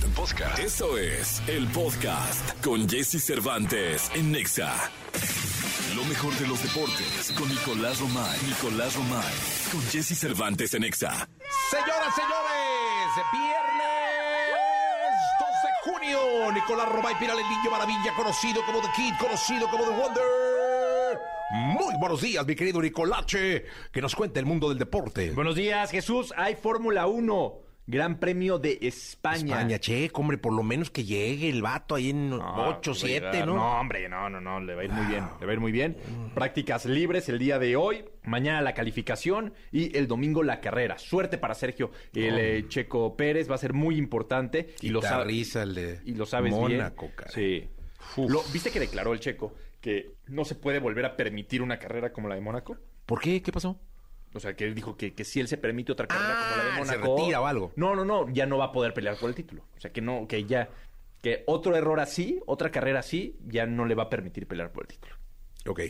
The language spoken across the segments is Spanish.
Podcast. Podcast. Eso es el podcast con Jesse Cervantes en Nexa. Lo mejor de los deportes con Nicolás Romay. Nicolás Romay. Con Jesse Cervantes en Nexa. Señoras, señores, viernes 2 de junio. Nicolás Romay Piral, el niño maravilla, conocido como The Kid, conocido como The Wonder. Muy buenos días, mi querido Nicolache, que nos cuenta el mundo del deporte. Buenos días, Jesús. Hay Fórmula 1. Gran Premio de España. España, che, hombre, por lo menos que llegue el vato ahí en No, 8, le va a 7, llegar. ¿no? No, hombre, no, no, no, le va a ir muy bien, le va a ir muy bien. Prácticas libres el día de hoy, mañana la calificación y el domingo la carrera. Suerte para Sergio, el eh, Checo Pérez va a ser muy importante y lo sabe- Guitarriza, el de y lo sabes Mónaco, bien. caray. Sí. Lo- ¿Viste que declaró el Checo que no se puede volver a permitir una carrera como la de Mónaco? ¿Por qué? ¿Qué pasó? O sea, que él dijo que, que si él se permite otra carrera Ah, como la de se Mónaco. retira o algo. No, no, no, ya no va a poder pelear por el título. O sea, que no, que ya, que otro error así, otra carrera así, ya no le va a permitir pelear por el título. Ok.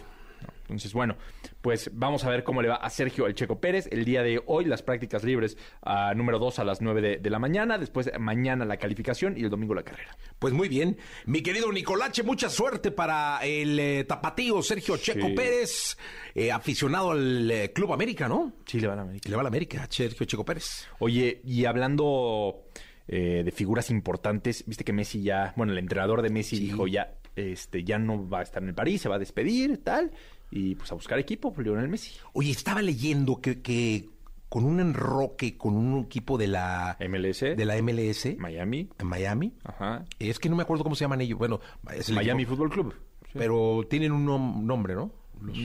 Entonces, bueno, pues vamos a ver cómo le va a Sergio El Checo Pérez. El día de hoy, las prácticas libres a número 2 a las 9 de, de la mañana. Después, mañana la calificación y el domingo la carrera. Pues muy bien. Mi querido Nicolache, mucha suerte para el eh, tapatío Sergio Checo Sí. Pérez, eh, aficionado al eh, Club América, ¿no? Sí, le van a Que le va a la América, Sergio Checo Pérez. Oye, y hablando eh, de figuras importantes, viste que Messi ya, bueno, el entrenador de Messi dijo ya, este, ya no va a estar en el París, se va a despedir, tal, y pues a buscar equipo, pues, Lionel Messi. Oye, estaba leyendo que, que con un enroque con un equipo de la MLS, de la MLS Miami, en Miami. ajá, Es que no me acuerdo cómo se llaman ellos. Bueno, es el Miami equipo, Fútbol Club. pero tienen un nom- nombre, ¿no? Los-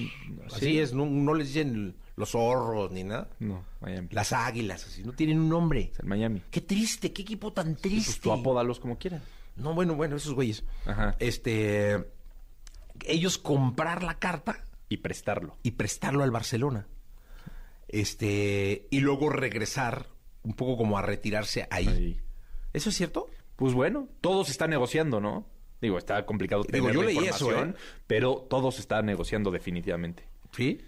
así sí. es, no, no les dicen los zorros ni nada. No, Miami. Las águilas, así, no tienen un nombre. Es el Miami. Qué triste, qué equipo tan Pues triste. tú apódalos como quieras. No, bueno, bueno, esos güeyes. Ajá. Este, ellos comprar la carta Y prestarlo. y prestarlo al Barcelona. Este, y luego regresar un poco como a retirarse ahí. Ahí. ¿Eso es cierto? Pues bueno, todo se está negociando, ¿no? Digo, está complicado Digo, tener yo la leí eso, información, ¿eh? pero todo se está negociando definitivamente. Sí.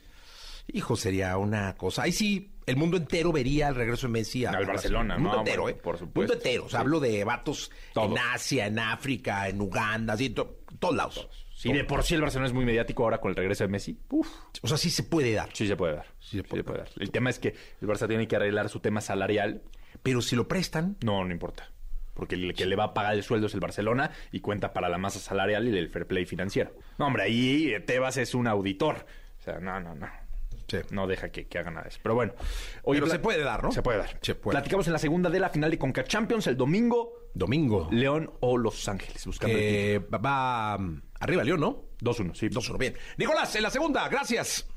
Hijo, sería una cosa. Ahí sí, el mundo entero vería el regreso de Messi Al Barcelona, El mundo ¿no? entero, Por- ¿eh? por supuesto. mundo entero. O sea, Sí. hablo de vatos en Asia, en África, en Uganda, así, todos lados. Si de por sí el Barcelona es muy mediático ahora con el regreso de Messi, uf, O sea, sí se puede dar. sí se puede dar. Sí se Sí puede se puede dar. El tema es que el Barça tiene que arreglar su tema salarial. Pero si lo prestan, No, no importa. Porque el que le va a pagar el sueldo es el Barcelona y cuenta para la masa salarial y el fair play financiero. No, hombre, ahí Tebas es un auditor. O sea, no, no, no. Sí. No deja que, que haga nada de eso. Pero bueno. Oye, Pero se puede dar, ¿no? Se puede dar. Se puede. Platicamos en la segunda de la final de Conca Champions el domingo. domingo, León o Los Ángeles, buscando el va, va, mm, arriba León, ¿no? 2-1, sí. 2-1, bien. Nicolás, en la segunda, gracias.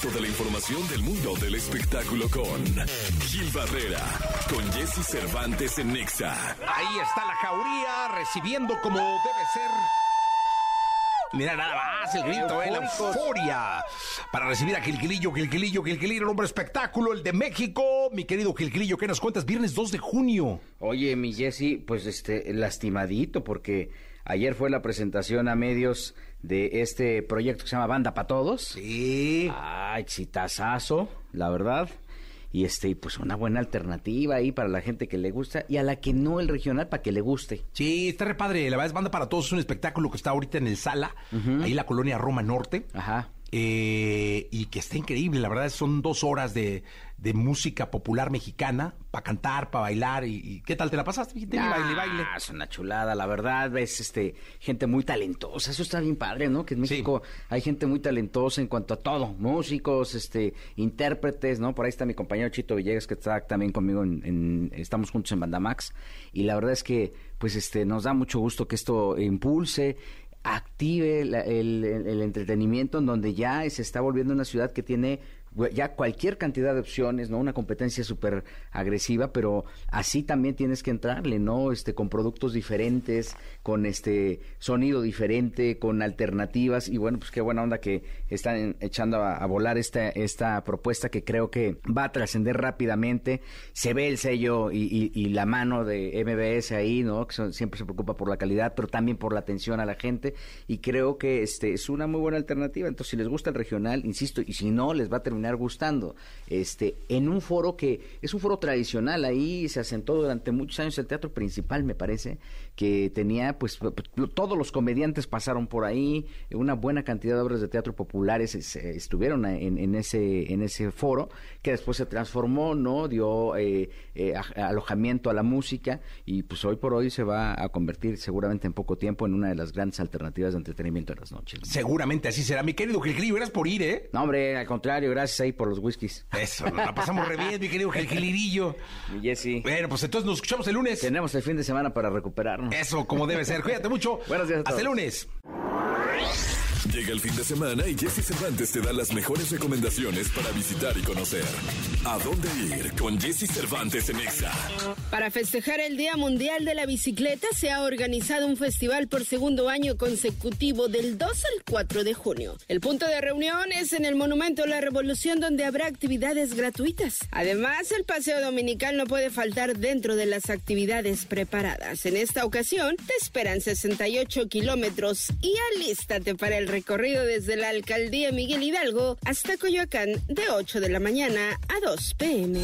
Toda la información del mundo del espectáculo con Gil Barrera, con Jesse Cervantes en Nexa. Ahí está la jauría recibiendo como debe ser. Mira nada más el grito, ¿eh? la euforia para recibir a Gilquilillo, Gilquilillo, Gilquilillo, el hombre espectáculo, el de México. Mi querido Gilquilillo, ¿qué nos cuentas? Viernes 2 de junio. Oye, mi Jesse, pues este, lastimadito, porque ayer fue la presentación a medios de este proyecto que se llama Banda para Todos. Sí. Ah, exitazazo, la verdad. Y este, pues una buena alternativa ahí para la gente que le gusta y a la que no el regional para que le guste. Sí, está re padre. La verdad es Banda para Todos, es un espectáculo que está ahorita en el Sala, ahí en la colonia Roma Norte. Ajá. Eh, y que está increíble, la verdad son dos horas de, de música popular mexicana para cantar, para bailar. Y, y ¿Qué tal te la pasaste? Ah, baile, baile. es una chulada, la verdad, ves este gente muy talentosa, eso está bien padre, ¿no? Que en Sí. México hay gente muy talentosa en cuanto a todo, músicos, este, intérpretes, ¿no? Por ahí está mi compañero Chito Villegas que está también conmigo en, en- estamos juntos en Bandamax y la verdad es que pues este nos da mucho gusto que esto impulse active la- el, el- entretenimiento en donde ya se está volviendo una ciudad que tiene ya cualquier cantidad de opciones, ¿no? Una competencia súper agresiva, pero así también tienes que entrarle, ¿no? Este, con productos diferentes, con este sonido diferente, con alternativas, y bueno, pues qué buena onda que están echando a, a volar esta, esta propuesta que creo que va a trascender rápidamente. Se ve el sello y, y- y la mano de MBS ahí, ¿no? Que son- siempre se preocupa por la calidad, pero también por la atención a la gente, y creo que este es una muy buena alternativa. Entonces, si les gusta el regional, insisto, y si no, les va a terminar terminar gustando. Este, en un foro que es un foro tradicional, ahí se asentó durante muchos años el teatro principal, me parece, que tenía, pues, todos los comediantes pasaron por ahí, una buena cantidad de obras de teatro populares estuvieron en, en, ese, en ese foro, que después se transformó, ¿no? Dio eh, eh, alojamiento a la música y pues hoy por hoy se va a convertir seguramente en poco tiempo en una de las grandes alternativas de entretenimiento de las noches. Seguramente así será. Mi querido Gilgilillo, gracias por ir, ¿eh? No, hombre, al contrario, gracias ahí por los whiskies. Eso, nos la pasamos re bien, mi querido Gilgilirillo. Y Jessy. Bueno, pues entonces nos escuchamos el lunes. Tenemos el fin de semana para recuperarnos. Eso, como debe ser. Cuídate mucho. Buenos días a Hasta el lunes. Llega el fin de semana y Jesse Cervantes te da las mejores recomendaciones para visitar y conocer. ¿A dónde ir con Jesse Cervantes en Exa? Para festejar el Día Mundial de la Bicicleta se ha organizado un festival por segundo año consecutivo del 2 al 4 de junio. El punto de reunión es en el Monumento a la Revolución donde habrá actividades gratuitas. Además, el paseo dominical no puede faltar dentro de las actividades preparadas. En esta ocasión te esperan 68 kilómetros y alístate para el recorrido desde la alcaldía Miguel Hidalgo hasta Coyoacán de 8 de la mañana a 2 pm.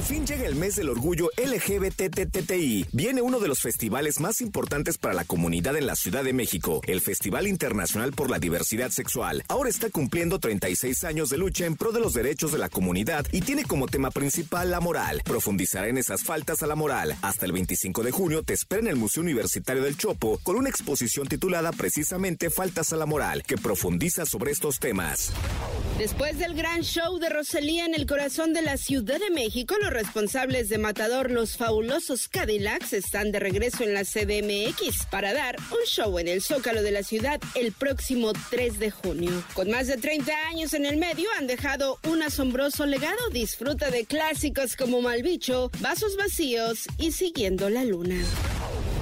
Por fin llega el mes del orgullo LGBTTTI. Viene uno de los festivales más importantes para la comunidad en la Ciudad de México, el Festival Internacional por la Diversidad Sexual. Ahora está cumpliendo 36 años de lucha en pro de los derechos de la comunidad y tiene como tema principal la moral. Profundizará en esas faltas a la moral. Hasta el 25 de junio te espera en el Museo Universitario del Chopo con una exposición titulada precisamente Faltas a la moral, que profundiza sobre estos temas. Después del gran show de Rosalía en el corazón de la Ciudad de México, los responsables de Matador, los fabulosos Cadillacs, están de regreso en la CDMX para dar un show en el Zócalo de la ciudad el próximo 3 de junio. Con más de 30 años en el medio, han dejado un asombroso legado. Disfruta de clásicos como Malbicho, Vasos Vacíos y Siguiendo la Luna.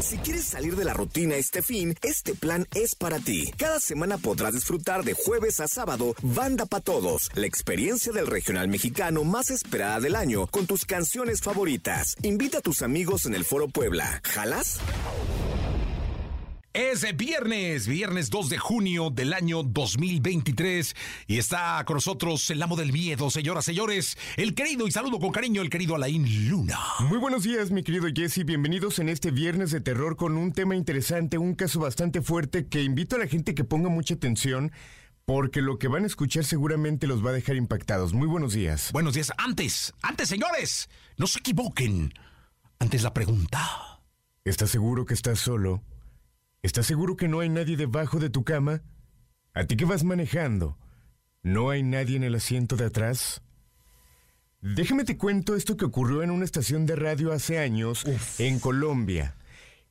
Si quieres salir de la rutina este fin, este plan es para ti. Cada semana podrás disfrutar de jueves a sábado Banda para Todos, la experiencia del regional mexicano más esperada del año con tus canciones favoritas. Invita a tus amigos en el Foro Puebla. ¿Jalas? Es viernes, viernes 2 de junio del año 2023 y está con nosotros el amo del miedo, señoras, señores, el querido y saludo con cariño el querido Alain Luna. Muy buenos días, mi querido Jesse, bienvenidos en este viernes de terror con un tema interesante, un caso bastante fuerte que invito a la gente que ponga mucha atención porque lo que van a escuchar seguramente los va a dejar impactados. Muy buenos días. Buenos días. Antes, antes, señores, no se equivoquen. Antes la pregunta. ¿Estás seguro que estás solo? ¿Estás seguro que no hay nadie debajo de tu cama? ¿A ti que vas manejando? ¿No hay nadie en el asiento de atrás? Déjame te cuento esto que ocurrió en una estación de radio hace años en Colombia.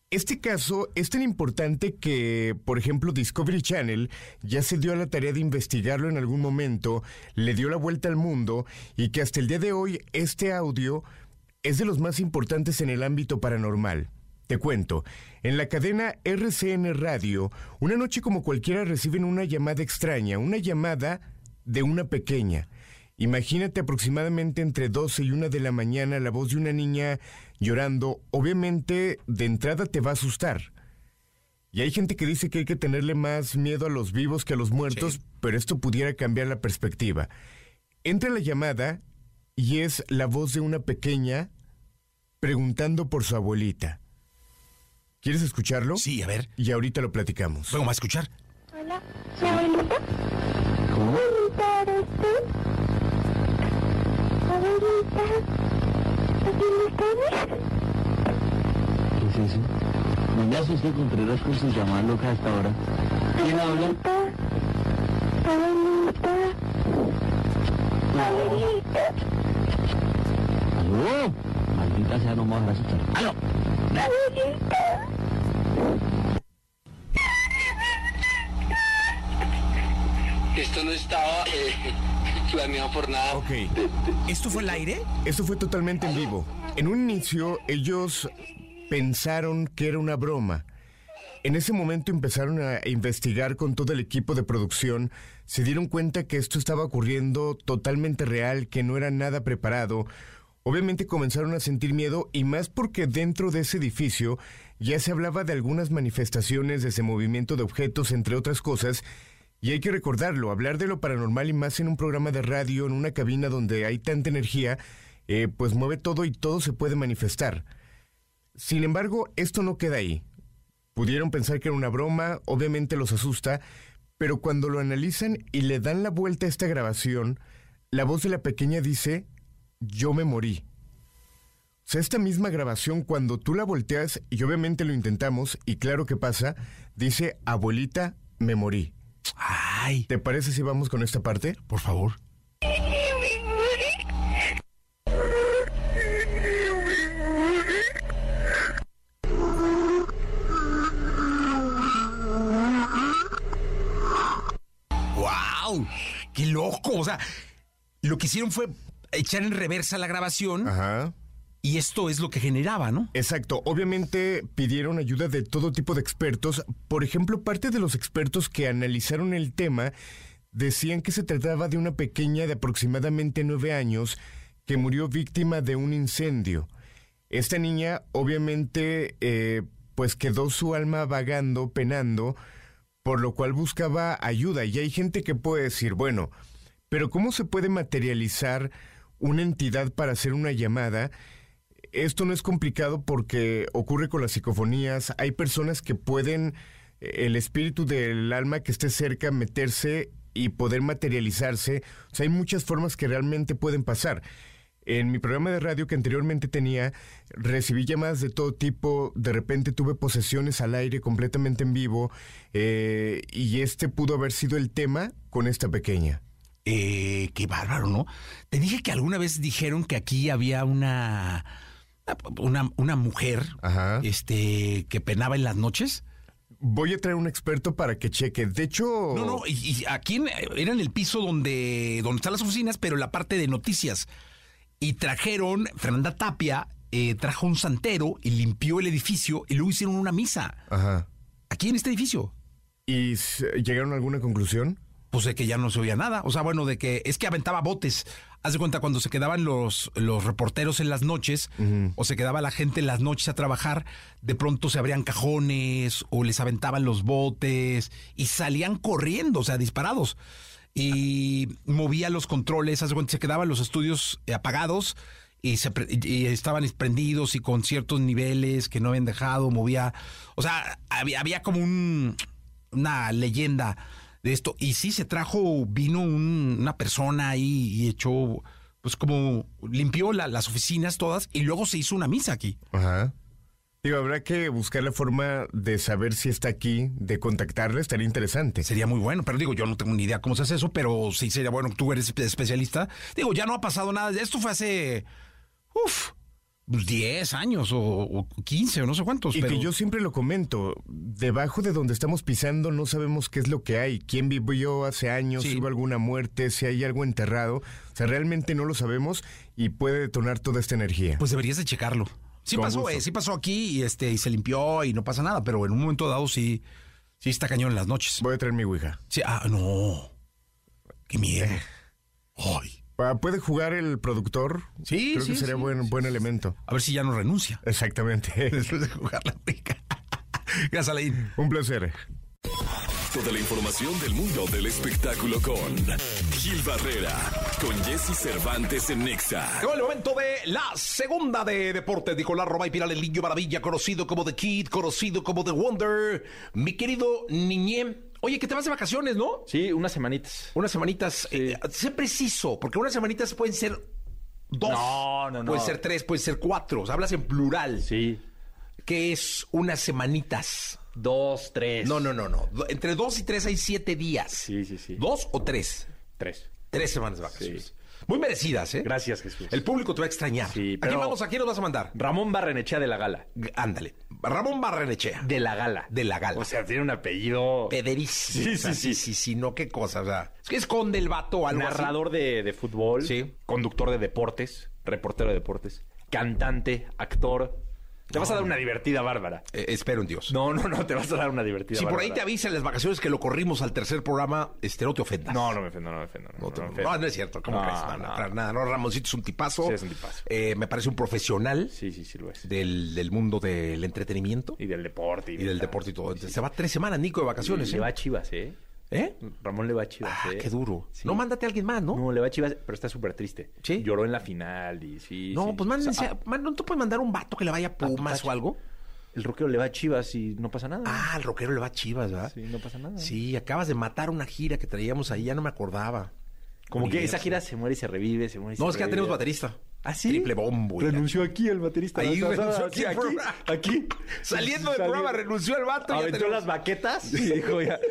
Este caso es tan importante que, por ejemplo, Discovery Channel ya se dio a la tarea de investigarlo en algún momento, le dio la vuelta al mundo y que hasta el día de hoy este audio es de los más importantes en el ámbito paranormal. Te cuento, en la cadena RCN Radio, una noche como cualquiera reciben una llamada extraña, una llamada de una pequeña. Imagínate aproximadamente entre 12 y 1 de la mañana la voz de una niña llorando. Obviamente, de entrada te va a asustar. Y hay gente que dice que hay que tenerle más miedo a los vivos que a los muertos, pero esto pudiera cambiar la perspectiva. Entra la llamada y es la voz de una pequeña preguntando por su abuelita. ¿Quieres escucharlo? Sí, a ver. Y ahorita lo platicamos. ¿Vamos a escuchar? Hola, ¿mi abuelita? Abuelita, ¿eres tú? Abuelita, ¿aquí me ¿Qué es eso? No me asusté Contreras con su llamada loca hasta ahora. ¿Quién habla? Abuelita, abuelita, ¡Aló! Maldita sea, no me vas a asustar. ¡Aló! Esto no estaba eh, planeado por nada. Ok. ¿Esto fue el aire? Esto fue totalmente en vivo. En un inicio, ellos pensaron que era una broma. En ese momento empezaron a investigar con todo el equipo de producción. Se dieron cuenta que esto estaba ocurriendo totalmente real, que no era nada preparado. Obviamente comenzaron a sentir miedo y más porque dentro de ese edificio ya se hablaba de algunas manifestaciones, de ese movimiento de objetos, entre otras cosas. Y hay que recordarlo, hablar de lo paranormal y más en un programa de radio, en una cabina donde hay tanta energía, eh, pues mueve todo y todo se puede manifestar. Sin embargo, esto no queda ahí. Pudieron pensar que era una broma, obviamente los asusta, pero cuando lo analizan y le dan la vuelta a esta grabación, la voz de la pequeña dice, yo me morí. O sea, esta misma grabación, cuando tú la volteas, y obviamente lo intentamos, y claro que pasa, dice, abuelita, me morí. Ay, ¿Te parece si vamos con esta parte? por favor. ¡Wow! ¡Qué loco! O sea, lo que hicieron fue echar en reversa la grabación Ajá. y esto es lo que generaba, ¿no? Exacto. Obviamente pidieron ayuda de todo tipo de expertos. Por ejemplo, parte de los expertos que analizaron el tema decían que se trataba de una pequeña de aproximadamente nueve años que murió víctima de un incendio. Esta niña, obviamente, eh, pues quedó su alma vagando, penando, por lo cual buscaba ayuda. Y hay gente que puede decir, bueno, pero ¿cómo se puede materializar una entidad para hacer una llamada? Esto no es complicado porque ocurre con las psicofonías. Hay personas que pueden, eh, el espíritu del alma que esté cerca, meterse y poder materializarse. O sea, hay muchas formas que realmente pueden pasar. En mi programa de radio que anteriormente tenía, recibí llamadas de todo tipo, de repente tuve posesiones al aire completamente en vivo, eh, y este pudo haber sido el tema con esta pequeña. Eh, qué bárbaro, ¿no? Te dije que alguna vez dijeron que aquí había una una, una mujer Ajá. este que penaba en las noches. Voy a traer un experto para que cheque. De hecho, No, no, y, y aquí era en el piso donde, donde están las oficinas, pero la parte de noticias. Y trajeron, Fernanda Tapia eh, trajo un santero y limpió el edificio y luego hicieron una misa. Ajá. Aquí en este edificio. ¿Y llegaron a alguna conclusión? Pues de que ya no se oía nada. O sea, bueno, de que es que aventaba botes. Haz de cuenta cuando se quedaban los, los reporteros en las noches o se quedaba la gente en las noches a trabajar, de pronto se abrían cajones o les aventaban los botes y salían corriendo, o sea, disparados. Y movía los controles, haz de cuenta, se quedaban los estudios eh, apagados y, se y estaban prendidos y con ciertos niveles que no habían dejado, movía. O sea, había, había como un, una leyenda de esto. Y sí, se trajo, vino un- una persona ahí y echó, pues como limpió la- las oficinas todas y luego se hizo una misa aquí. Ajá. Digo, habrá que buscar la forma de saber si está aquí, de contactarle, estaría interesante. Sería muy bueno, pero digo, yo no tengo ni idea cómo se hace eso, pero sí sería bueno, tú eres espe- especialista. Digo, ya no ha pasado nada, esto fue hace, uff, 10 años o, o 15 o no sé cuántos. Y pero... que yo siempre lo comento, debajo de donde estamos pisando no sabemos qué es lo que hay, quién vivió hace años, Sí. si hubo alguna muerte, si hay algo enterrado. O sea, realmente no lo sabemos y puede detonar toda esta energía. Pues deberías de checarlo. Sí Con pasó, eh, sí pasó aquí y este y se limpió y no pasa nada, pero en un momento dado sí, sí está cañón en las noches. Voy a traer mi Ouija. Sí, ah, no. Qué miedo. Ah, ¿Puede jugar el productor? Sí, Creo sí, que sería sí, buen, buen elemento. A ver si ya no renuncia. Exactamente. Después de jugar la pica. Gracias, Alain. Un placer. Toda la información del mundo del espectáculo con Gil Barrera, con Jesse Cervantes en Nexa. Llegó el momento de la segunda de deportes. Nicolás Roba y Piral, el niño maravilla, conocido como The Kid, conocido como The Wonder. Mi querido Niñé. Oye, que te vas de vacaciones, ¿no? Sí, unas semanitas. Unas semanitas. eh, sé preciso, porque unas semanitas pueden ser dos. No, no, no. Pueden ser tres, pueden ser cuatro. O sea, hablas en plural. Sí. ¿Qué es unas semanitas? Dos, tres. No, no, no, no. Entre dos y tres hay siete días. Sí, sí, sí. ¿Dos o tres? Tres. Tres semanas de vacaciones. Muy merecidas, ¿eh? Gracias, Jesús. El público te va a extrañar. Sí, ¿A pero- quién vamos? ¿A quién nos vas a mandar? Ramón Barrenechea de la Gala. Ándale. Ramón Barrenechea. De la Gala. De la Gala. O sea, tiene un apellido. Pederísimo. Sí, sí, sí. sí, sí, no, qué cosa. O sea, es que esconde el vato algo así. Narrador de, de fútbol. Sí. Conductor de deportes. Reportero de deportes. Cantante. Actor. Te vas a dar una divertida bárbara. Eh, espero en Dios. No, no, no, te vas a dar una divertida si por ahí te avisan las vacaciones que lo corrimos al tercer programa, este, no te ofendas. No, no me ofendo, no me ofendo. No, No, te- me no, ofendo. no es cierto. ¿Cómo No, crees? No, nada. No, Ramoncito es un tipazo. Sí, es un tipazo. Eh, me parece un profesional Sí, sí, sí lo es. del, del mundo del entretenimiento Y del deporte. y del deporte y todo. Se va tres semanas, Nico, de vacaciones. Se ¿eh? va a Chivas, ¿eh? ¿Eh? Ramón le va a Chivas, Ah, ¿eh? qué duro. Sí. No, mándate a alguien más, ¿no? No, le va a Chivas, pero está súper triste. ¿Sí? Lloró en la final y sí. No, sí. pues mándense. O sea, a- man- ¿No te puedes mandar un vato que le vaya a Pumas o algo? el rockero le va a Chivas y no pasa nada. Ah, al rockero le va a Chivas, ¿verdad? Sí, no pasa nada. Sí, acabas de matar una gira que traíamos ahí, ya no me acordaba. Como que esa gira se muere y se revive, se muere y No, se es que ya revive. tenemos baterista. ¿Ah, sí? Triple bombo. y la- Renunció aquí el baterista. Ahí vez renunció aquí al aquí. programa. Aquí. Saliendo del programa renunció el vato. ya Aventó tenemos- las baquetas y dijo ya.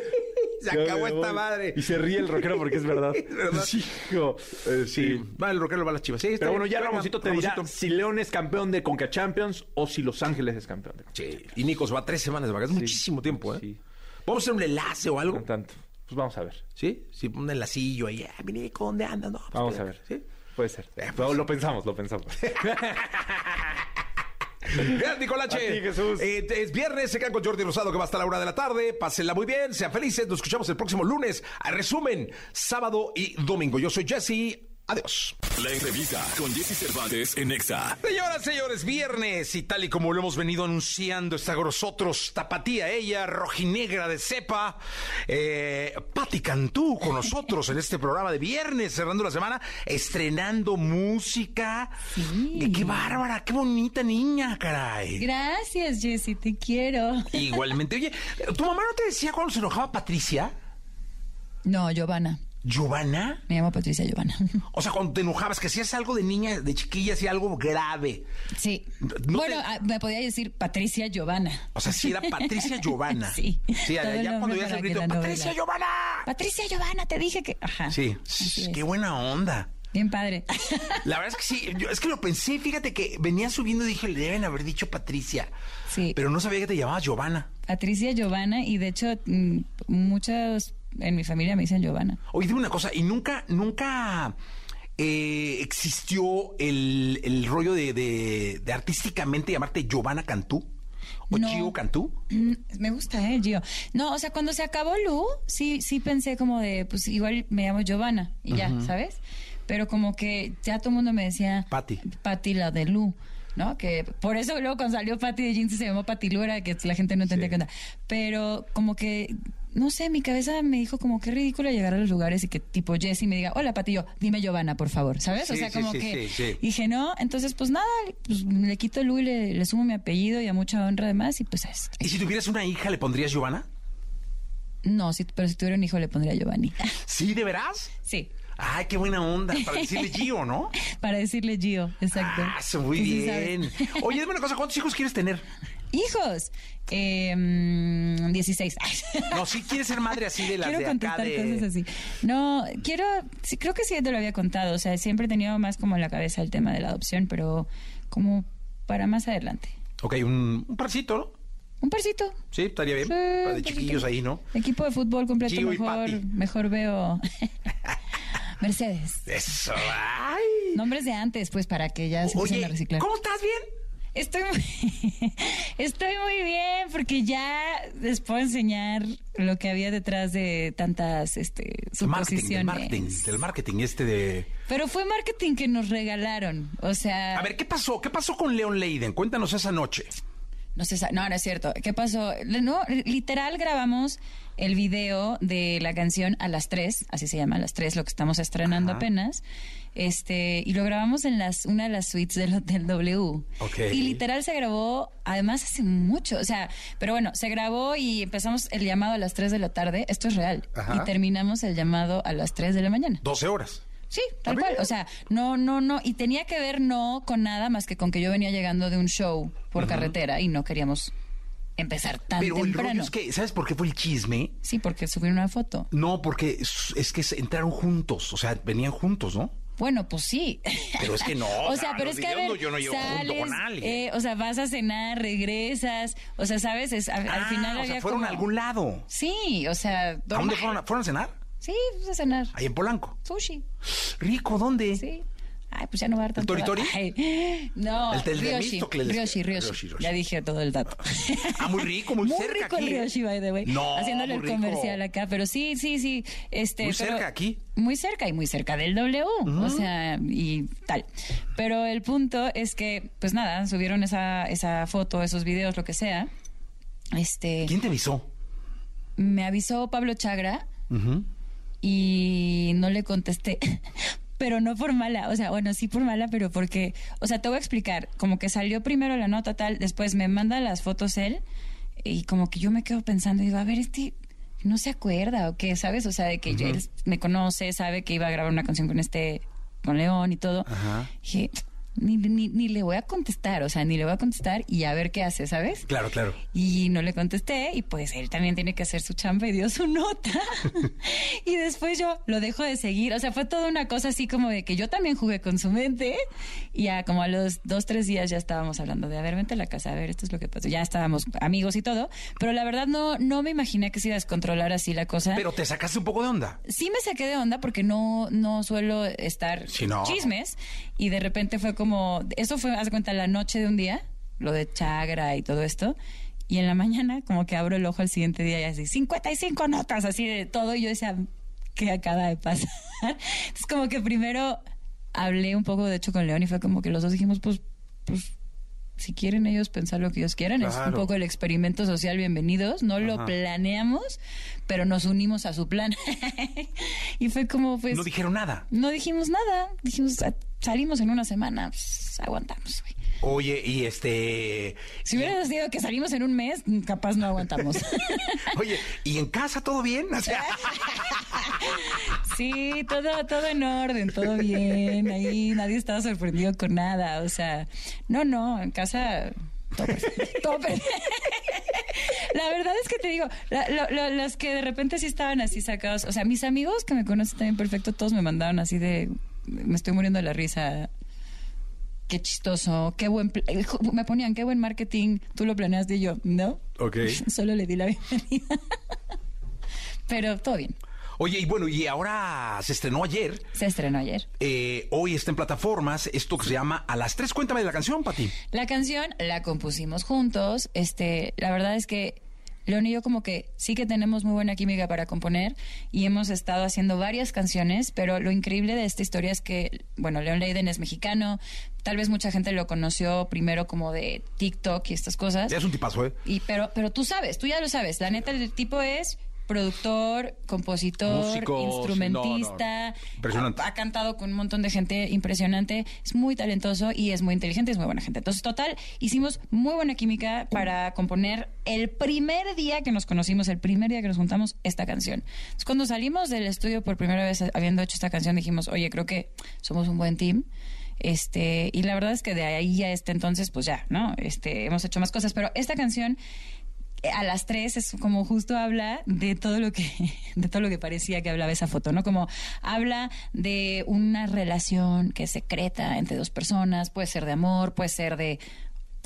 Se ya acabó me esta voy. madre. Y se ríe el rockero porque es verdad. Es verdad. Sí, hijo. Eh, Sí, sí. va, el rockero va a las chivas. Sí, está Pero bueno, bien. ya Venga, Ramoncito te dirá Ramoncito. si León es campeón de Conca Champions o si Los Ángeles es campeón de Conca Sí, y Nico se va tres semanas de vacaciones. Es muchísimo tiempo, ¿eh? Sí. Vamos a hacer un enlace o algo. No tanto. Pues vamos a ver. ¿Sí? Sí, un enlacillo ahí. Ah, mi Nico, ¿dónde andas? No, pues, Vamos espera. a ver. ¿Sí? Puede ser. Eh, pues Lo- pensamos, lo pensamos. Gracias, Nicolache. Ti, Jesús. Eh, es viernes, se quedan con Jordi Rosado que va hasta la hora de la tarde. Pásenla muy bien, sean felices. Nos escuchamos el próximo lunes. A resumen, sábado y domingo. Yo soy Jesse. Adiós. La entrevista con Jesse Cervantes en Nexa. Señoras, señores, viernes y tal y como lo hemos venido anunciando, está con nosotros Tapatía, ella, rojinegra de cepa, eh, Patti Cantú con nosotros en este programa de viernes, cerrando la semana, estrenando música. Sí. ¡Qué bárbara, qué bonita niña, caray! Gracias, Jessy, te quiero. Igualmente, oye, ¿tu mamá no te decía cuando se enojaba Patricia? No, Giovanna. ¿Giovanna? Me llamo Patricia Giovanna. O sea, cuando te enojabas, que hacías algo de niña, de chiquilla, hacía algo grave. Sí. No bueno, te- ah, me podía decir Patricia Giovanna. O sea, si era Patricia Giovanna. Sí. Sí, Todo el ya cuando para que grito. ¡Patricia Giovanna! Patricia Giovanna, te dije que. Ajá. Sí, Así es. qué buena onda. Bien padre. La verdad es que sí, yo, es que lo pensé, fíjate que venía subiendo y dije, le deben haber dicho Patricia. Sí. Pero no sabía que te llamabas Giovanna. Patricia Giovanna, y de hecho, mm, muchos en mi familia me dicen Giovanna. Oye, dime una cosa, ¿y nunca, nunca eh, existió el, el rollo de, de- de artísticamente llamarte Giovanna Cantú? ¿O No. Gio Cantú? Mm, Me gusta, ¿eh, Gio? No, o sea, cuando se acabó Lu, sí, sí pensé como de, pues igual me llamo Giovanna y ya, ¿sabes? Pero como que ya todo el mundo me decía... Patti. Patti, la de Lu, ¿no? Que por eso luego cuando salió Patti de Jeans se llamó Patti Lu era que la gente no entendía qué onda. Pero como que, no sé, mi cabeza me dijo como que ridículo llegar a los lugares y que tipo Jessy me diga, hola yo, dime Giovanna, por favor, ¿sabes? o sea, como sí, que sí, sí. dije, no, entonces pues nada, pues, le quito Lu y le, le sumo mi apellido y a mucha honra además y pues es... ¿Y si tuvieras una hija, le pondrías Giovanna? No, sí, pero si tuviera un hijo le pondría Giovanni. ¿Sí, de veras? sí, Ay, qué buena onda, para decirle Gio, ¿no? para decirle Gio, exacto. Ah, muy bien. Oye, dime una cosa, ¿cuántos hijos quieres tener? Hijos, eh, mm, 16. No, si quieres ser madre así de las quiero de acá contestar de... cosas así. No, quiero, sí, creo que sí te lo había contado. O sea, siempre he tenido más como en la cabeza el tema de la adopción, pero como para más adelante. Ok, un, un parcito, ¿no? Un parcito. Sí, estaría bien. Sí, Para de chiquillos ahí, ¿no? Equipo de fútbol completo mejor, mejor veo Mercedes. Eso, ay. Nombres de antes, pues para que ya se Oye, a reciclar. ¿cómo estás? ¿Bien? Estoy muy, estoy muy bien porque ya les puedo enseñar lo que había detrás de tantas este, El marketing, suposiciones. el marketing, el marketing este de... Pero fue marketing que nos regalaron. O sea, A ver, ¿qué pasó? ¿Qué pasó con Leon Leiden? Cuéntanos esa noche. no sé, no, no es cierto. ¿Qué pasó? No, literal grabamos el video de la canción a las 3, así se llama, a las 3, lo que estamos estrenando Ajá. apenas. Este, y lo grabamos en las una de las suites del Hotel W. Ok. Y literal se grabó, además hace mucho, o sea, pero bueno, se grabó y empezamos el llamado a las 3 de la tarde, esto es real, Ajá. y terminamos el llamado a las 3 de la mañana. 12 horas. Sí, tal A ver. cual. O sea, no, no, no. Y tenía que ver no con nada más que con que yo venía llegando de un show por carretera y no queríamos empezar tan Pero el temprano. rollo es que, ¿sabes por qué fue el chisme? Sí, porque subieron una foto. No, porque es, que entraron juntos, o sea, venían juntos, ¿no? Bueno, pues sí. Pero es que no, o sea, sea, pero es que a ver, yo no llego junto con alguien. eh, o sea, vas a cenar, regresas, o sea, sabes, es, al, al Ah, final o había sea, fueron como- a algún lado. Sí, o sea, ¿A dónde normal. fueron? a- ¿Fueron a cenar? Sí, a cenar. Ahí en Polanco. Sushi. Rico, ¿dónde? Sí. Ay, pues ya no va a dar tanto. toritori? Ay, No, El del Ryoshi. Ryoshi, Ryoshi. Ryoshi. Ya dije todo el dato. Ah, muy rico, muy, cerca rico aquí. el. Ryoshi, by the way. No, Haciéndole el muy rico. comercial acá, pero sí, sí, sí. Este, Muy pero- cerca aquí. Muy cerca y muy cerca del W, o sea, y tal. Pero el punto es que, pues nada, subieron esa, esa foto, esos videos, lo que sea. Este, ¿Quién te avisó? me avisó Pablo Chagra, y no le contesté. Pero no por mala, o sea, bueno, sí por mala, pero porque, o sea, te voy a explicar, como que salió primero la nota tal, después me manda las fotos él y como que yo me quedo pensando, digo, a ver, este no se acuerda o qué, ¿sabes? O sea, de que él me conoce, sabe que iba a grabar una canción con este, con León y todo. Ajá. Dije, ni, ni, ni le voy a contestar, o sea, ni le voy a contestar y a ver qué hace, ¿sabes? Claro, claro. Y no le contesté y pues él también tiene que hacer su chamba y dio su nota. y después yo lo dejo de seguir. O sea, fue toda una cosa así como de que yo también jugué con su mente y ya como a los dos, tres días ya estábamos hablando de, a ver, vente a la casa, a ver, esto es lo que pasó. Ya estábamos amigos y todo, pero la verdad no, no me imaginé que se iba a descontrolar así la cosa. Pero te sacaste un poco de onda. sí me saqué de onda porque no, no suelo estar Sí, no. chismes y de repente fue como, eso fue, haz cuenta, la noche de un día, lo de Chagra y todo esto. Y en la mañana, como que abro el ojo al siguiente día y así, 55 notas, así de todo. Y yo decía, ¿qué acaba de pasar? Entonces, como que primero hablé un poco, de hecho, con León y fue como que los dos dijimos, pues, pues, si quieren ellos pensar lo que ellos quieran, es un poco el experimento social, bienvenidos. No lo planeamos, pero nos unimos a su plan. y fue como, pues. No dijeron nada. No dijimos nada. Dijimos, "Ah, salimos en una semana, pues, aguantamos, güey. Oye, y este. Si hubieras dicho que salimos en un mes, capaz no aguantamos. Oye, ¿y en casa todo bien? O sea, sí, todo, todo en orden, todo bien. Ahí nadie estaba sorprendido con nada. O sea, no, no, en casa. Perfecto. La verdad es que te digo, la- lo- lo- los que de repente sí estaban así sacados, o sea, mis amigos que me conocen también perfecto, todos me mandaron así de, me estoy muriendo de la risa, qué chistoso, qué buen, eh, me ponían, qué buen marketing, tú lo planeaste y yo, no, Ok. solo le di la bienvenida. Pero todo bien, Oye, y bueno, y ahora se estrenó ayer. se estrenó ayer. eh, hoy está en plataformas. Esto que se llama A las tres. Cuéntame de la canción, Pati. La canción la compusimos juntos. Este, la verdad es que León y yo como que sí que tenemos muy buena química para componer y hemos estado haciendo varias canciones, pero lo increíble de esta historia es que, bueno, León Leiden es mexicano, tal vez mucha gente lo conoció primero como de TikTok y estas cosas. Ya es un tipazo, ¿eh? Y pero pero tú sabes, tú ya lo sabes. La neta el tipo es productor, compositor, instrumentista, no, no. Impresionante. Ha, ha cantado con un montón de gente impresionante, es muy talentoso y es muy inteligente, es muy buena gente. Entonces, total, hicimos muy buena química para componer el primer día que nos conocimos, el primer día que nos juntamos, esta canción. Entonces, cuando salimos del estudio por primera vez habiendo hecho esta canción, dijimos, oye, creo que somos un buen team. Este, y la verdad es que de ahí a este entonces, pues ya, ¿no? Este, hemos hecho más cosas, pero esta canción a las tres es como justo habla de todo lo que de todo lo que parecía que hablaba esa foto, ¿no? Como habla de una relación que es secreta entre dos personas, puede ser de amor, puede ser de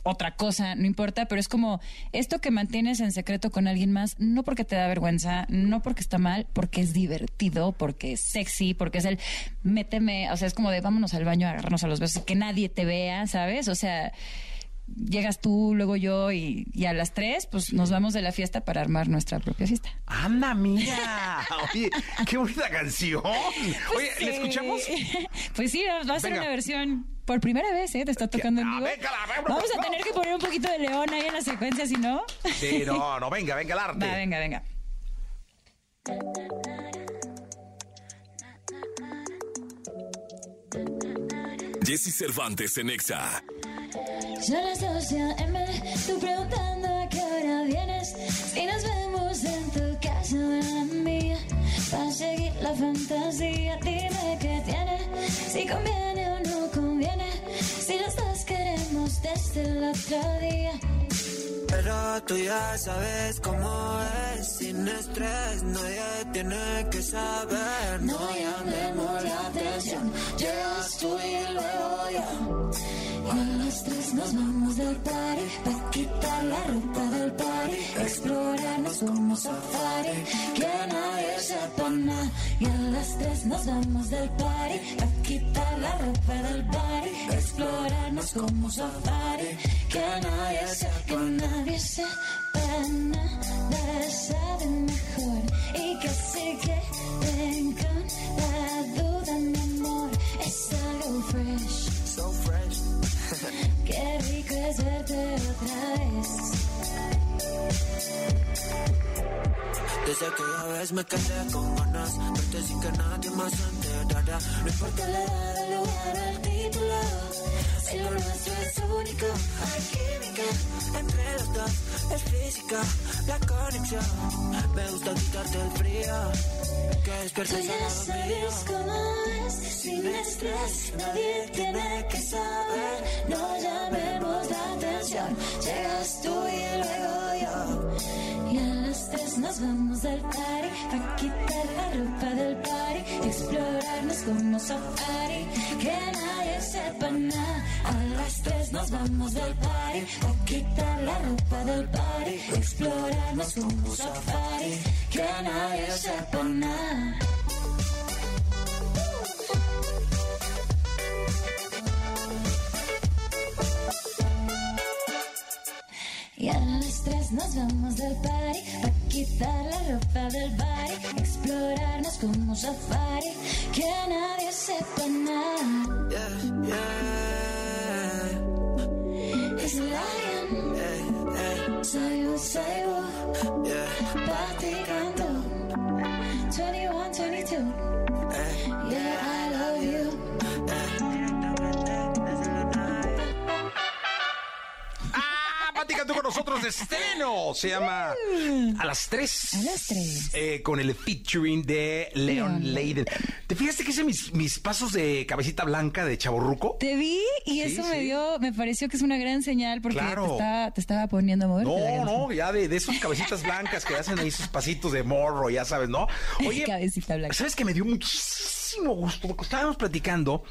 otra cosa, no importa, pero es como esto que mantienes en secreto con alguien más, no porque te da vergüenza, no porque está mal, porque es divertido, porque es sexy, porque es el méteme, o sea, es como de vámonos al baño a agarrarnos a los besos, que nadie te vea, ¿sabes? O sea, llegas tú, luego yo y, y a las tres, pues nos vamos de la fiesta para armar nuestra propia fiesta. Anda, mira. Oye, qué bonita canción. Oye, ¿la Sí. escuchamos? Pues sí, va a ser Venga. una versión por primera vez, ¿eh? Te está tocando en Ah, vivo. venga, la- venga, Vamos a tener que poner un poquito de león ahí en la secuencia, si no. Sí, no, no, venga, venga el arte. Va, venga, venga. Jesse Cervantes en Exa. Son las 12 a.m. Tú preguntando a qué hora vienes. Si nos vemos en tu casa o en la mía. Para seguir la fantasía, dime qué tiene. Si conviene o no conviene. Si los dos queremos desde el otro día. Pero tú ya sabes cómo es, sin estrés, nadie tiene que saber. No llamemos la atención. Llegas tú y luego yo. Y a las tres nos vamos del party. Pa' quitar la ropa del party. Explorarnos como safari. Que nadie sepa nada. Y a las tres nos vamos del party. Pa' quitar la ropa del party. Explorarnos como safari. Que nadie sepa, nadie sepa nada. Sabe mejor. Y que se queden con la duda, mi amor. Es algo fresh. So fresh. Qué rico es verte otra vez. Desde aquella vez me quedé con ganas, verte sin que nadie más se enterara. No importa la edad, el lugar, el título. Si lo nuestro es único, hay química entre los dos, es física la conexión. Me gusta quitarte el frío, que despiertes al lado mío. sabes cómo es, sin estrés, nadie tiene que saber. No llamemos la atención, llegas tú y luego yo. A las tres nos vamos del party, pa' quitar la ropa del party, explorarnos como safari, que nadie sepa nada. A las tres nos vamos del party, pa' quitar la ropa del party, explorarnos como safari, que nadie sepa nada. Y a las tres nos vamos del party A quitar la ropa del body Explorarnos como safari Que nadie sepa nada. Yeah, yeah. Es Lion Soy soy Yeah, Practicando 21, 22 Yeah, Pati Cantú con nosotros de estreno. Se llama A las 3. A las tres. con el featuring de Leon Leiden. ¿Te fijaste que hice mis, mis pasos de cabecita blanca de chaborruco? Te vi y Sí, eso me sí. dio, me pareció que es una gran señal porque Claro. te, estaba, te estaba poniendo a mover. No, no, ya de, de esos cabecitas blancas que hacen ahí sus pasitos de morro, ya sabes, ¿no? Oye, Cabecita blanca. ¿sabes que me dio muchísimo gusto? Porque estábamos platicando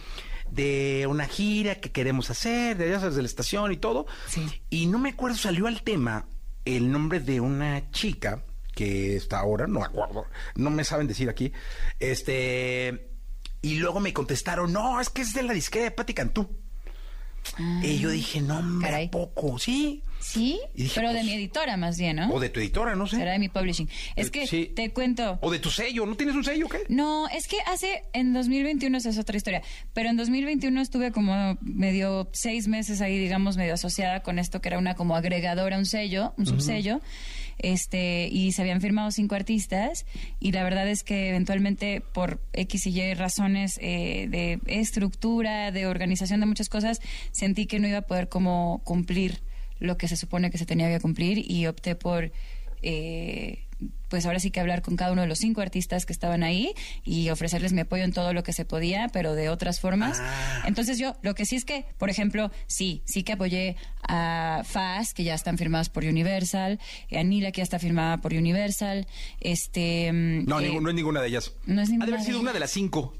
de una gira que queremos hacer, de, sabes, de la estación y todo. Sí. Y no me acuerdo, salió al tema el nombre de una chica que está ahora, no me acuerdo, no me saben decir aquí. Este. Y luego me contestaron, no, es que es de la disquera de Patti Cantú. y yo dije, no, hombre, ¿a Ah. Poco? Sí. Sí, dije, pero de pues, mi editora más bien, ¿no? O de tu editora, no sé. Será de mi publishing. Es Eh, que sí. te cuento. O de tu sello, ¿no tienes un sello o qué? No, es que hace, en 2021 esa es otra historia, pero en 2021 estuve como medio seis meses ahí, digamos, medio asociada con esto que era una como agregadora, un sello, un subsello, este, y se habían firmado cinco artistas, y la verdad es que eventualmente por X y Y razones eh, de estructura, de organización de muchas cosas, sentí que no iba a poder como cumplir lo que se supone que se tenía que cumplir y opté por eh, pues ahora sí que hablar con cada uno de los cinco artistas que estaban ahí y ofrecerles mi apoyo en todo lo que se podía, pero de otras formas. Entonces yo, lo que sí es que, por ejemplo, sí, sí que apoyé a Faz, que ya están firmadas por Universal, a Nila, que ya está firmada por Universal, este... mm, No, eh, no es ninguna de ellas. no es Ha de ninguna haber de sido una de las cinco.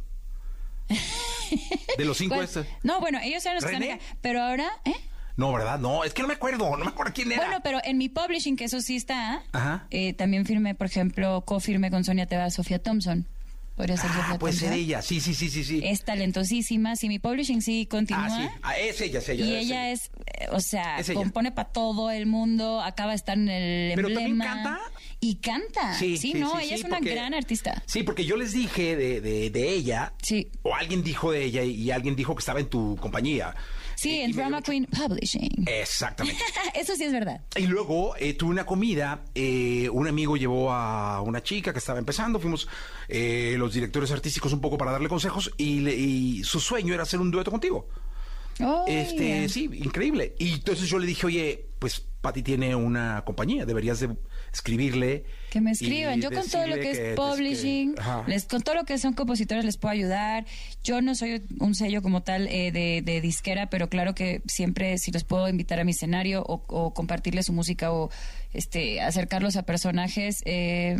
de los cinco ¿cuál? estas. No, bueno, ellos eran los que están acá, pero ahora, ¿eh? No, ¿verdad? No, es que no me acuerdo, no me acuerdo quién era. Bueno, pero en mi publishing, que eso sí está, Ajá. eh, también firmé, por ejemplo, co-firmé con Sonia Teba, Sofía Thompson. Podría ser ah, puede ser ella, sí, sí, sí, sí, sí. Es talentosísima. Si mi publishing sí continúa. ah, sí, ah, es ella, es ella. Y es ella es, eh, o sea, Es compone para todo el mundo, acaba de estar en el Pero también canta. Y canta. Sí, Sí, sí, no, sí, ella sí, es una porque- gran artista. Sí, porque yo les dije de, de, de ella, Sí. o alguien dijo de ella y alguien dijo que estaba en tu compañía. Sí, Y- en Drama mucho- Queen Publishing. Exactamente. Eso sí es verdad. Y luego eh, tuve una comida, eh, un amigo llevó a una chica que estaba empezando, fuimos eh, los directores artísticos un poco para darle consejos y, le- y su sueño era hacer un dueto contigo. Oh, Este, yeah. sí, increíble. Y entonces yo le dije, oye, pues Patti tiene una compañía, deberías de escribirle. Que me escriban. Yo con todo lo que es publishing, que- les, con todo lo que son compositores les puedo ayudar. Yo no soy un sello como tal eh, de, de disquera, pero claro que siempre si los puedo invitar a mi escenario o, o compartirles su música o este acercarlos a personajes, eh,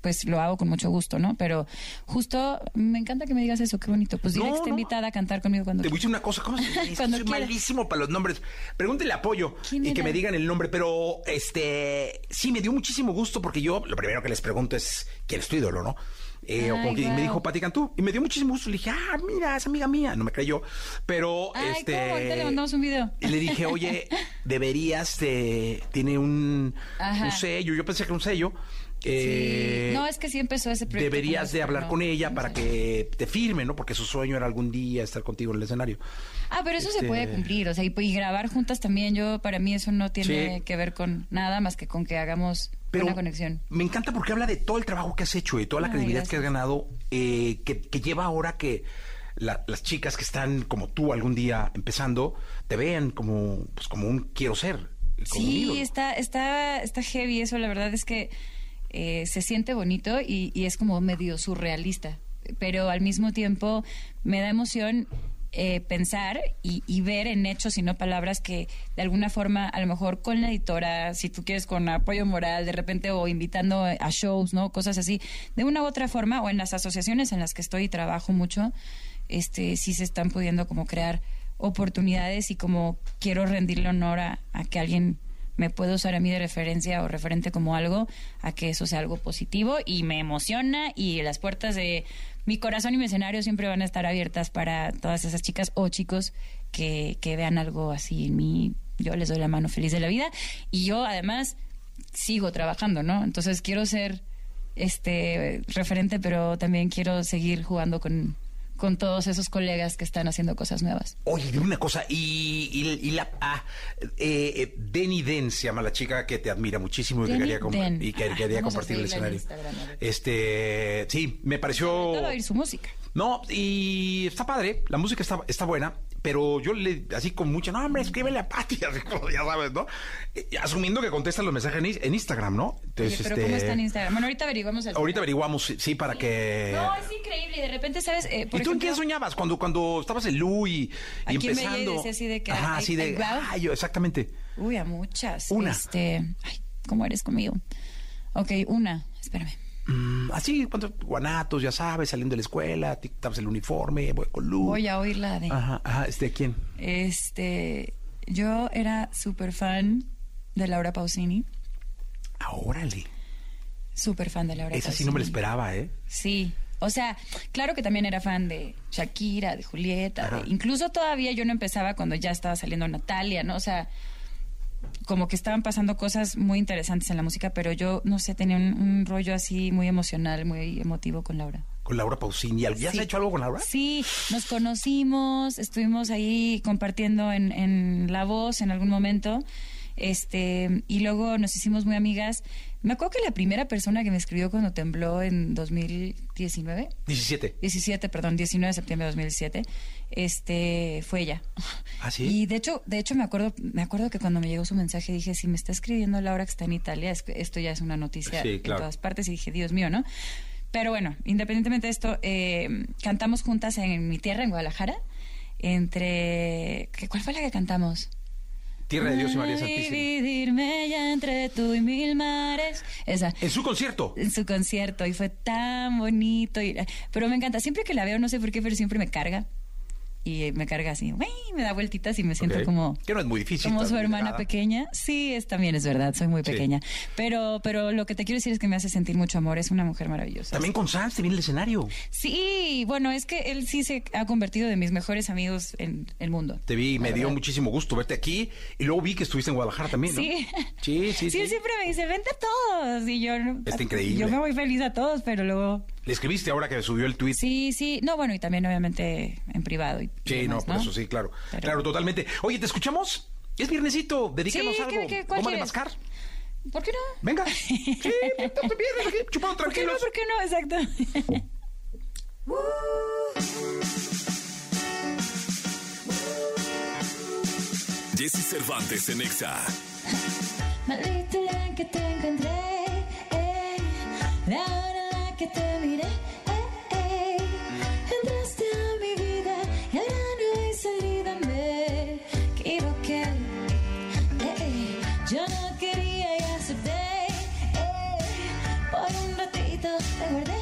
pues lo hago con mucho gusto, ¿no? Pero justo me encanta que me digas eso, qué bonito. Pues dile No, que está no. invitada a cantar conmigo cuando Te voy a decir una cosa, ¿cómo se Cuando soy quiera. malísimo para los nombres. Pregúntele apoyo ¿Quién y que me digan el nombre, pero este sí me dio muchísimo gusto porque yo lo primero que les pregunto es quién es tu ídolo, ¿no? Eh, o con quién me dijo Pati Cantú y me dio muchísimo gusto. Le dije, ah, mira, es amiga mía. No me creyó, pero Ay, este. ¿cómo? Ahorita le mandamos un video. Y le dije, oye, deberías, de, tiene un, un sello. Yo pensé que era un sello. Eh, Sí. No, es que sí empezó ese proyecto. deberías de hablar ¿no? con ella No para que te firme, ¿no? Porque su sueño era algún día estar contigo en el escenario. Ah, pero eso Este- se puede cumplir, o sea, y, y grabar juntas también, yo, para mí eso no tiene Sí. que ver con nada más que con que hagamos Pero una conexión. me encanta porque habla de todo el trabajo que has hecho y toda la Ay, credibilidad que has ganado, eh, que, que lleva ahora que la- las chicas que están como tú algún día empezando te vean como, pues, como un quiero ser. como Sí, está, está, está heavy eso, la verdad es que eh, se siente bonito y, es como medio surrealista, pero al mismo tiempo me da emoción eh, pensar y, ver en hechos y no palabras que de alguna forma, a lo mejor con la editora, si tú quieres con apoyo moral, de repente o invitando a shows, ¿no? Cosas así, de una u otra forma, o en las asociaciones en las que estoy y trabajo mucho, este, sí se están pudiendo como crear oportunidades y como quiero rendirle honor a que alguien me pueda usar a mí de referencia o referente como algo, a que eso sea algo positivo y me emociona y las puertas de mi corazón y mi escenario siempre van a estar abiertas para todas esas chicas o chicos que, que vean algo así en mí. Yo les doy la mano feliz de la vida y yo además sigo trabajando, ¿no? Entonces quiero ser este referente, pero también quiero seguir jugando con, con todos esos colegas que están haciendo cosas nuevas. Oye, dime una cosa, y, y- y la... Ah, eh, eh, Denny Den se llama la chica que te admira muchísimo y quería, y que Ah, quería compartir el escenario. Este, sí, me pareció... Oír su música. No, y está padre, la música está, está buena, pero yo le, así con mucha, no, hombre, escríbele a Pati, así como ya sabes, ¿no? Eh, asumiendo que contestan los mensajes en, Instagram, ¿no? Oye, Entonces, pero este, ¿cómo está en Instagram? Bueno, ahorita averiguamos el... Ahorita averiguamos, sí, sí, para que... No, es increíble. Y de repente, ¿sabes? Eh, por ¿Y tú en quién soñabas cuando, cuando estabas en Lu y, y ¿A quién veía y empezando? decía así de que, Ajá, ay, así de, ay, yo, exactamente. Uy, a muchas. Una. Este... Ay, ¿cómo eres conmigo? Ok, una. Espérame. Mm, así, cuando guanatos, ya sabes, saliendo de la escuela, te quitabas el uniforme, voy con Lu. Voy a oírla de... Ajá, ajá, ¿este quién? Este... Yo era súper fan de Laura Pausini. Ah, órale. Súper fan de Laura Esa sí Pausini. no me la esperaba, ¿eh? Sí. O sea, claro que también era fan de Shakira, de Julieta, Ajá. de- incluso todavía yo no empezaba cuando ya estaba saliendo Natalia, ¿no? O sea, como que estaban pasando cosas muy interesantes en la música, pero yo, no sé, tenía un, un rollo así muy emocional, muy emotivo con Laura. Con Laura Pausini. ¿Ya has Sí. hecho algo con Laura? Sí, nos conocimos, estuvimos ahí compartiendo en, en La Voz en algún momento, este, y luego nos hicimos muy amigas. Me acuerdo que la primera persona que me escribió cuando tembló en 2019, 17. 17, perdón, 19 de septiembre de 2017, este, fue ella. ¿Ah, sí? Y de hecho, de hecho me acuerdo, me acuerdo que cuando me llegó su mensaje dije, si me está escribiendo Laura que está en Italia, es esto ya es una noticia Sí, en todas partes y dije, Dios mío, ¿no? Pero bueno, independientemente de esto, eh, cantamos juntas en mi tierra, en Guadalajara, entre... ¿qué- ¿Cuál fue la que cantamos? Tierra de Dios y María Santísima. Dividirme ya entre tú y mil mares. Esa. En su concierto. En su concierto y fue tan bonito. y- pero me encanta. Siempre que la veo, no sé por qué, pero siempre me carga. Y me carga así, ¡uy! me da vueltitas y me siento como, Que no es muy difícil. como su hermana pequeña. Sí, es, también es verdad, soy muy Sí. pequeña. Pero, pero lo que te quiero decir es que me hace sentir mucho amor. Es una mujer maravillosa. También con Sans te viene el escenario. Sí, bueno, es que él sí se ha convertido de mis mejores amigos en el mundo. Te vi y me dio verdad. muchísimo gusto verte aquí. Y luego vi que estuviste en Guadalajara también, ¿no? Sí. Sí, sí, Sí, sí. él siempre me dice, vente a todos. Y yo, Está increíble. Yo me voy feliz a todos, pero luego... Le escribiste ahora que subió el tweet. Sí, sí. No, bueno, y también obviamente en privado. Y, Sí, demás, no, por eso sí, claro. Pero- Claro, totalmente. Oye, ¿te escuchamos? Es viernesito, dedícanos Sí, algo. ¿qué- qué- mascar. ¿Por qué no? Venga. Sí, viernes aquí, chupando ¿Por qué no? tranquilos. ¿Por qué no? Exacto. Jesse Cervantes en Exa. Maldita la que te encontré, eh, la que te miré, eh, eh. entraste a mi vida y ahora no hay salida, me equivoqué. eh, eh. Yo no quería y acepté, eh, por un ratito te guardé.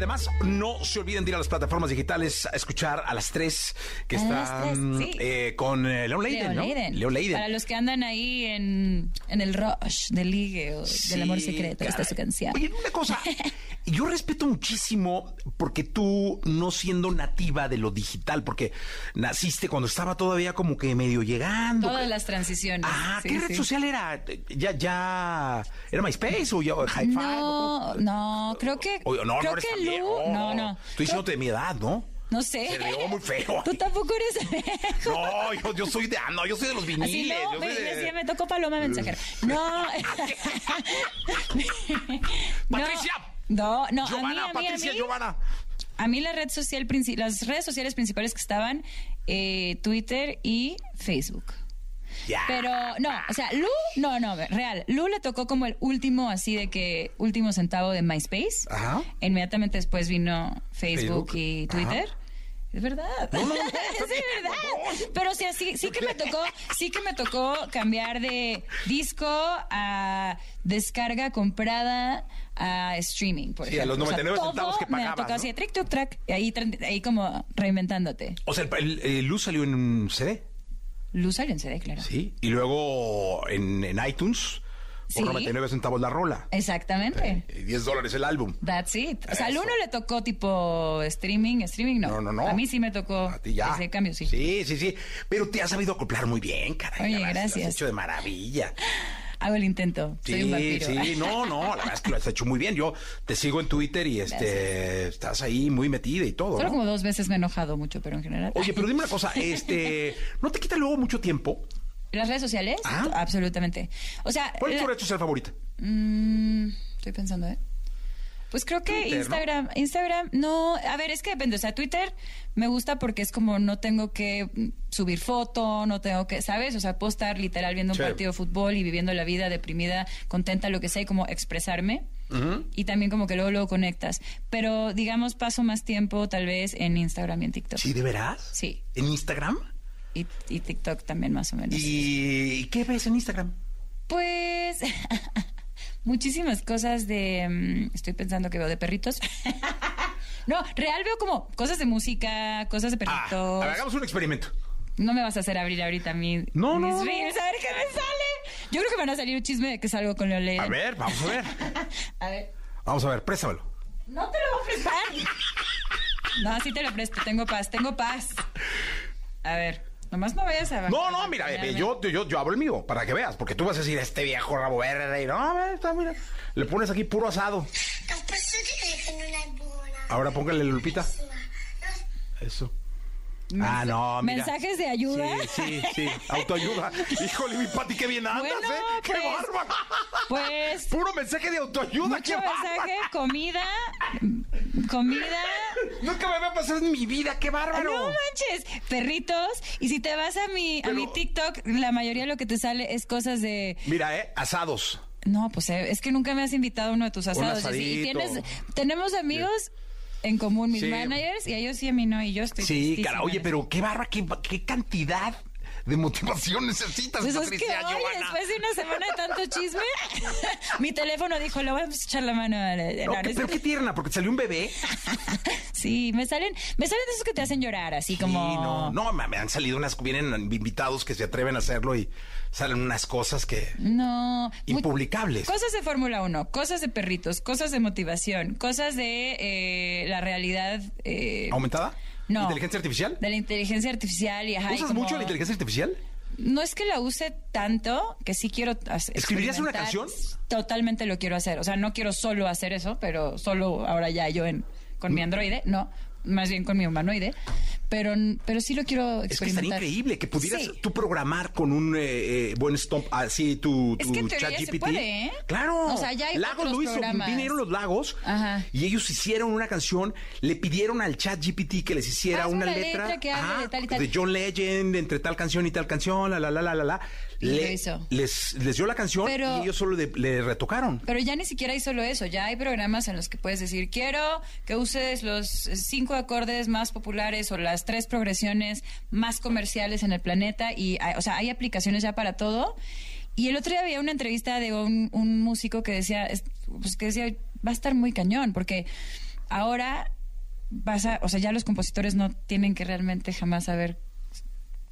Además no se olviden de ir a las plataformas digitales a escuchar a las tres que A las están sí. eh, con eh, Leon Leiden, Leo ¿no? Leiden. Leo Leiden. Para los que andan ahí en, en el rush del ligue o del amor secreto, esta es su canción. Oye, una cosa, yo respeto muchísimo porque tú no siendo nativa de lo digital, porque naciste cuando estaba todavía como que medio llegando. Todas las transiciones. Ah, sí, ¿qué red social era? ¿Ya, ya era MySpace o ya Hi-Fi? No, no, creo que. No, creo no que Lu. No, no. Estoy diciéndote de mi edad, ¿no? No sé. Se rió muy feo. Tú tampoco eres viejo. No, yo, yo soy de, ah, no, yo soy de los viniles. Así yo no, soy me, de- me tocó Paloma Mensajera. No. No, no, Giovanna, a mí, a mí, a Patricia mí, Giovanna. a mí la red social, las redes sociales principales que estaban, eh, Twitter y Facebook. Ya. Pero no, o sea, Lu, no, no, real. Lu le tocó como el último, así de que, último centavo de MySpace. Ajá. Inmediatamente después vino Facebook, Facebook. y Twitter. Es verdad. No, no, no, es verdad. Pero sí, sí, sí que me tocó, sí que me tocó cambiar de disco a descarga comprada a streaming, por Sí, a los ejemplo. O sea, 99 centavos que Me pagabas, tocó ¿no? así, trick, tuc, track, y ahí, ahí como reinventándote. O sea, el, el- el Luz salió en un CD, Luz salió en CD, claro. ¿sí? Y luego en, en iTunes, por Sí. 99 centavos la rola. Exactamente. Y 10 dólares el álbum. That's it. O sea, al uno le tocó tipo streaming, streaming no. No, no, no. A mí sí me tocó A ti ya. ese cambio, sí. Sí, sí, sí. Pero te has sabido acoplar muy bien, caray. Oye, La verdad, Lo gracias. has hecho de maravilla. Hago el intento. Soy un Sí, vampiro. sí, no, no, la verdad es que lo has hecho muy bien. Yo te sigo en Twitter y este estás ahí muy metida y todo. Solo ¿no? como dos veces me he enojado mucho, pero en general. Oye, pero dime una cosa, este, ¿no te quita luego mucho tiempo? ¿Las redes sociales? Ah. Absolutamente. O sea. ¿Cuál es tu la- red social favorita? Mm, estoy pensando, ¿eh? Pues creo que Twitter, ¿no? Instagram, Instagram, no, a ver, es que depende, o sea, Twitter me gusta porque es como no tengo que subir foto, no tengo que, ¿sabes? O sea, puedo estar literal viendo un partido de fútbol y viviendo la vida deprimida, contenta, lo que sea, y como expresarme. Y también como que luego luego conectas. Pero digamos, paso más tiempo tal vez en Instagram y en TikTok. ¿Sí, de veras? Sí. ¿En Instagram? Y, y TikTok también más o menos. ¿Y qué ves en Instagram? Pues muchísimas cosas de... mm, estoy pensando que veo de perritos. no, real veo como cosas de música, cosas de Ah, perritos. a ver, hagamos un experimento. No me vas a hacer abrir ahorita mi, No, mis no, no. reels, a ver qué me sale. Yo creo que van a salir un chisme de que salgo con Leo Leiden. A ver, vamos a ver. A ver. Vamos a ver, préstamelo. No te lo voy a prestar. No, sí te lo presto. Tengo paz, tengo paz. A ver, nomás no vayas a... No, no, mira, eh, yo, yo, yo abro el mío para que veas, porque tú vas a decir este viejo rabo verde y no, a ver, está, mira. Le pones aquí puro asado. Ahora póngale Lupita. Eso. Ah, no, mira. ¿Mensajes de ayuda? Sí, sí, sí. Autoayuda. Híjole, mi Pati, qué bien andas, Bueno, ¿eh? ¡Qué pues, bárbaro! Pues... Puro mensaje de autoayuda, qué Mucho mensaje, bárbaro. comida, comida. Nunca me había pasado en mi vida, qué bárbaro. No manches, perritos. Y si te vas a mi, a mi TikTok, la mayoría de lo que te sale es cosas de. Mira, eh, asados. No, pues eh, es que nunca me has invitado a uno de tus asados. Y- y tienes, tenemos amigos en común, mis Sí. managers, y a ellos sí, a mí no, y yo estoy Sí, cara, oye, pero qué barba, qué, qué cantidad de motivación necesitas, Pues es que hoy, después de una semana de tanto chisme, mi teléfono dijo, le voy a echar la mano a la- No, a- ¿qué- pero qué tierna, porque salió un bebé. Sí, me salen, me salen de esos que te hacen llorar, así como... No, no, me han salido unas, vienen invitados que se atreven a hacerlo y salen unas cosas que No. Impublicables. Cosas de Fórmula 1, cosas de perritos, cosas de motivación, cosas de eh, la realidad... eh, ¿Aumentada? No. ¿Inteligencia artificial? De la inteligencia artificial y ajá, y ¿Usas como- mucho la inteligencia artificial? No es que la use tanto, que sí quiero hacer. ¿Escribirías una canción? Totalmente lo quiero hacer. O sea, no quiero solo hacer eso, pero solo ahora ya yo en, con Mm. mi androide, no, más bien con mi humanoide. Pero, pero sí lo quiero Es que experimentar. estaría increíble que pudieras Sí. tú programar con un eh, eh, buen stomp así tu, Es que chat se GPT. puede, ¿eh? Claro. O sea, ya hay Lagos lo hizo. Vinieron los Lagos Ajá. y ellos hicieron una canción, le pidieron al chat GPT que les hiciera una una letra, letra que hable de tal y tal. de John Legend entre tal canción y tal canción, la la la la la la. Y lo Le- hizo. Les, les dio la canción Pero- y ellos solo le, le retocaron. Pero ya ni siquiera hay solo eso, ya hay programas en los que puedes decir, quiero que uses los cinco acordes más populares o las tres progresiones más comerciales en el planeta y, hay- o sea, hay aplicaciones ya para todo. Y el otro día había una entrevista de un, un músico que decía, es- pues que decía, va a estar muy cañón, porque ahora vas a, o sea, ya los compositores no tienen que realmente jamás haber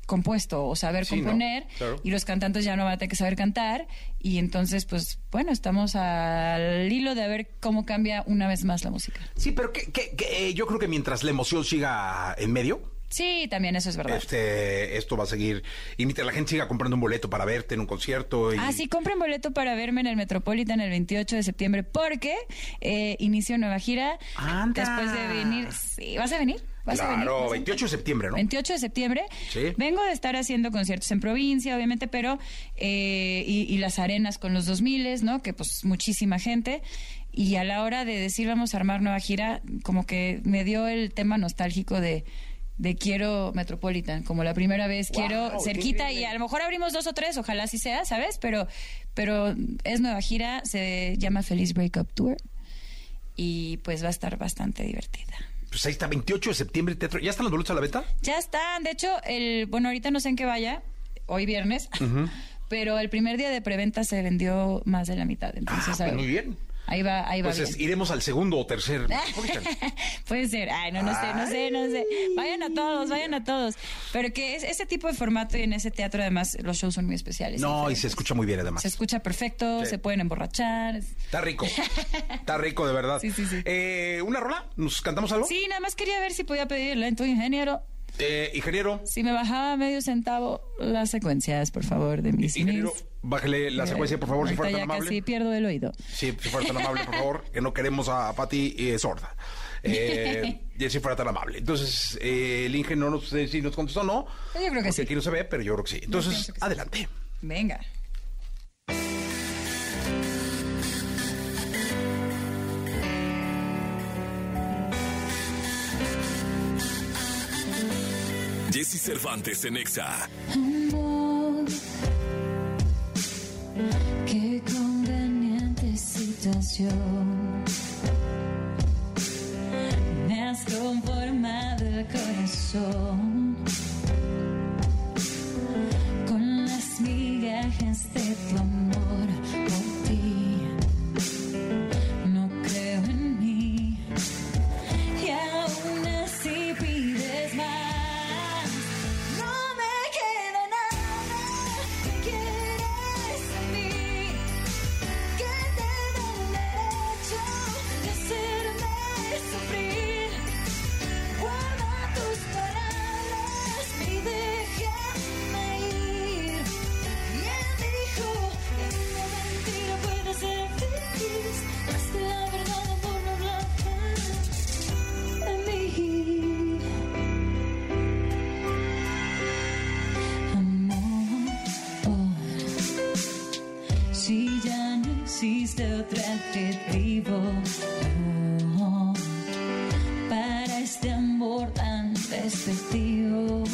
compuesto o saber Sí, ¿no? componer Claro. y los cantantes ya no van a tener que saber cantar y entonces pues bueno estamos al hilo de ver cómo cambia una vez más la música Sí, pero que, que- que, eh, yo creo que mientras la emoción siga en medio, sí también eso es verdad este, esto va a seguir. Y mientras la gente siga comprando un boleto para verte en un concierto. Y... Ah, sí, compren boleto para verme en el Metropolitan el 28 de septiembre porque eh, inicio nueva gira Anda. después de venir. Sí, ¿vas a venir? ¿Vas a venir? Claro, ¿Vas a- 28 de septiembre, ¿no? 28 de septiembre. Sí. Vengo de estar haciendo conciertos en provincia, obviamente, pero. eh, y, y las arenas con los 2000, ¿no? Que pues muchísima gente. Y a la hora de decir vamos a armar nueva gira, como que me dio el tema nostálgico de. De quiero Metropolitan, como la primera vez, quiero cerquita y a lo mejor abrimos dos o tres, ojalá así sea, ¿sabes? Pero, pero es nueva gira, se llama Feliz Breakup Tour y pues va a estar bastante divertida. Pues ahí está, 28 de septiembre, teatro. ¿Ya están los boletos a la venta? Ya están, de hecho, el bueno, ahorita no sé en qué vaya, hoy viernes, pero el primer día de preventa se vendió más de la mitad, Ah, entonces pues ahí- muy bien. Ahí va, ahí va Entonces bien. iremos al segundo o tercer. Puede ser, ay, no, no sé, no sé, no sé. Vayan a todos, vayan a todos. Pero que es ese tipo de formato y en ese teatro además los shows son muy especiales. no, y se escucha muy bien además. Se escucha perfecto, Sí. se pueden emborrachar. Está rico. Está rico, de verdad. Sí, sí, sí. Eh, ¿Una rola? ¿Nos cantamos algo? Sí, nada más quería ver si podía pedirle a tu ingeniero Eh, ingeniero, si me bajaba medio centavo las secuencias, por favor, de mis ingeniero, mis- bájele la secuencia, por favor, si fuera tan ya amable. casi pierdo el oído. Sí, si fuera tan amable, por favor, que no queremos a Pati eh, sorda. Eh, y si fuera tan amable. Entonces, eh, el Inge no nos sé si nos contestó o no. Yo creo que porque sí. aquí no se ve, pero yo creo que sí. Entonces, sí. adelante. Venga. Jesse Cervantes en Exa. Amor, qué conveniente situación. Me has conformado el corazón con las migajas de tu amor existe otro adjetivo. Para este amor tan despectivo,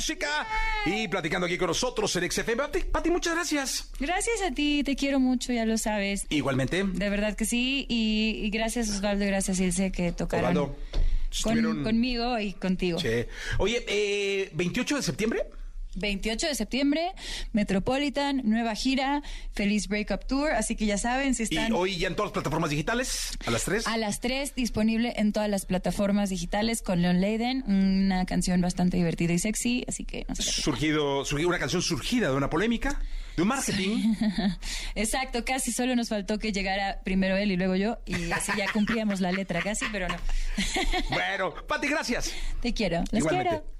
música y platicando aquí con nosotros en XFM. Pati, Pati, muchas gracias. Gracias a ti, te quiero mucho, ya lo sabes. Igualmente. De verdad que sí. Y, y gracias Osvaldo y gracias Ilse que tocaron Osvaldo, con- conmigo y contigo. Sí. Oye, eh, 28 de septiembre. 28 de septiembre, Metropolitan, nueva gira, Feliz Breakup Tour. Así que ya saben, si están Y hoy ya en todas las plataformas digitales, a las 3. a las 3, disponible en todas las plataformas digitales con Leon Leiden, una canción bastante divertida y sexy. Así que no sé. Surgido, surgido una canción surgida de una polémica, de un marketing. Exacto, casi solo nos faltó que llegara primero él y luego yo. Y así ya cumplíamos la letra casi, pero no. bueno, Pati, gracias. Te quiero. Los Igualmente. quiero.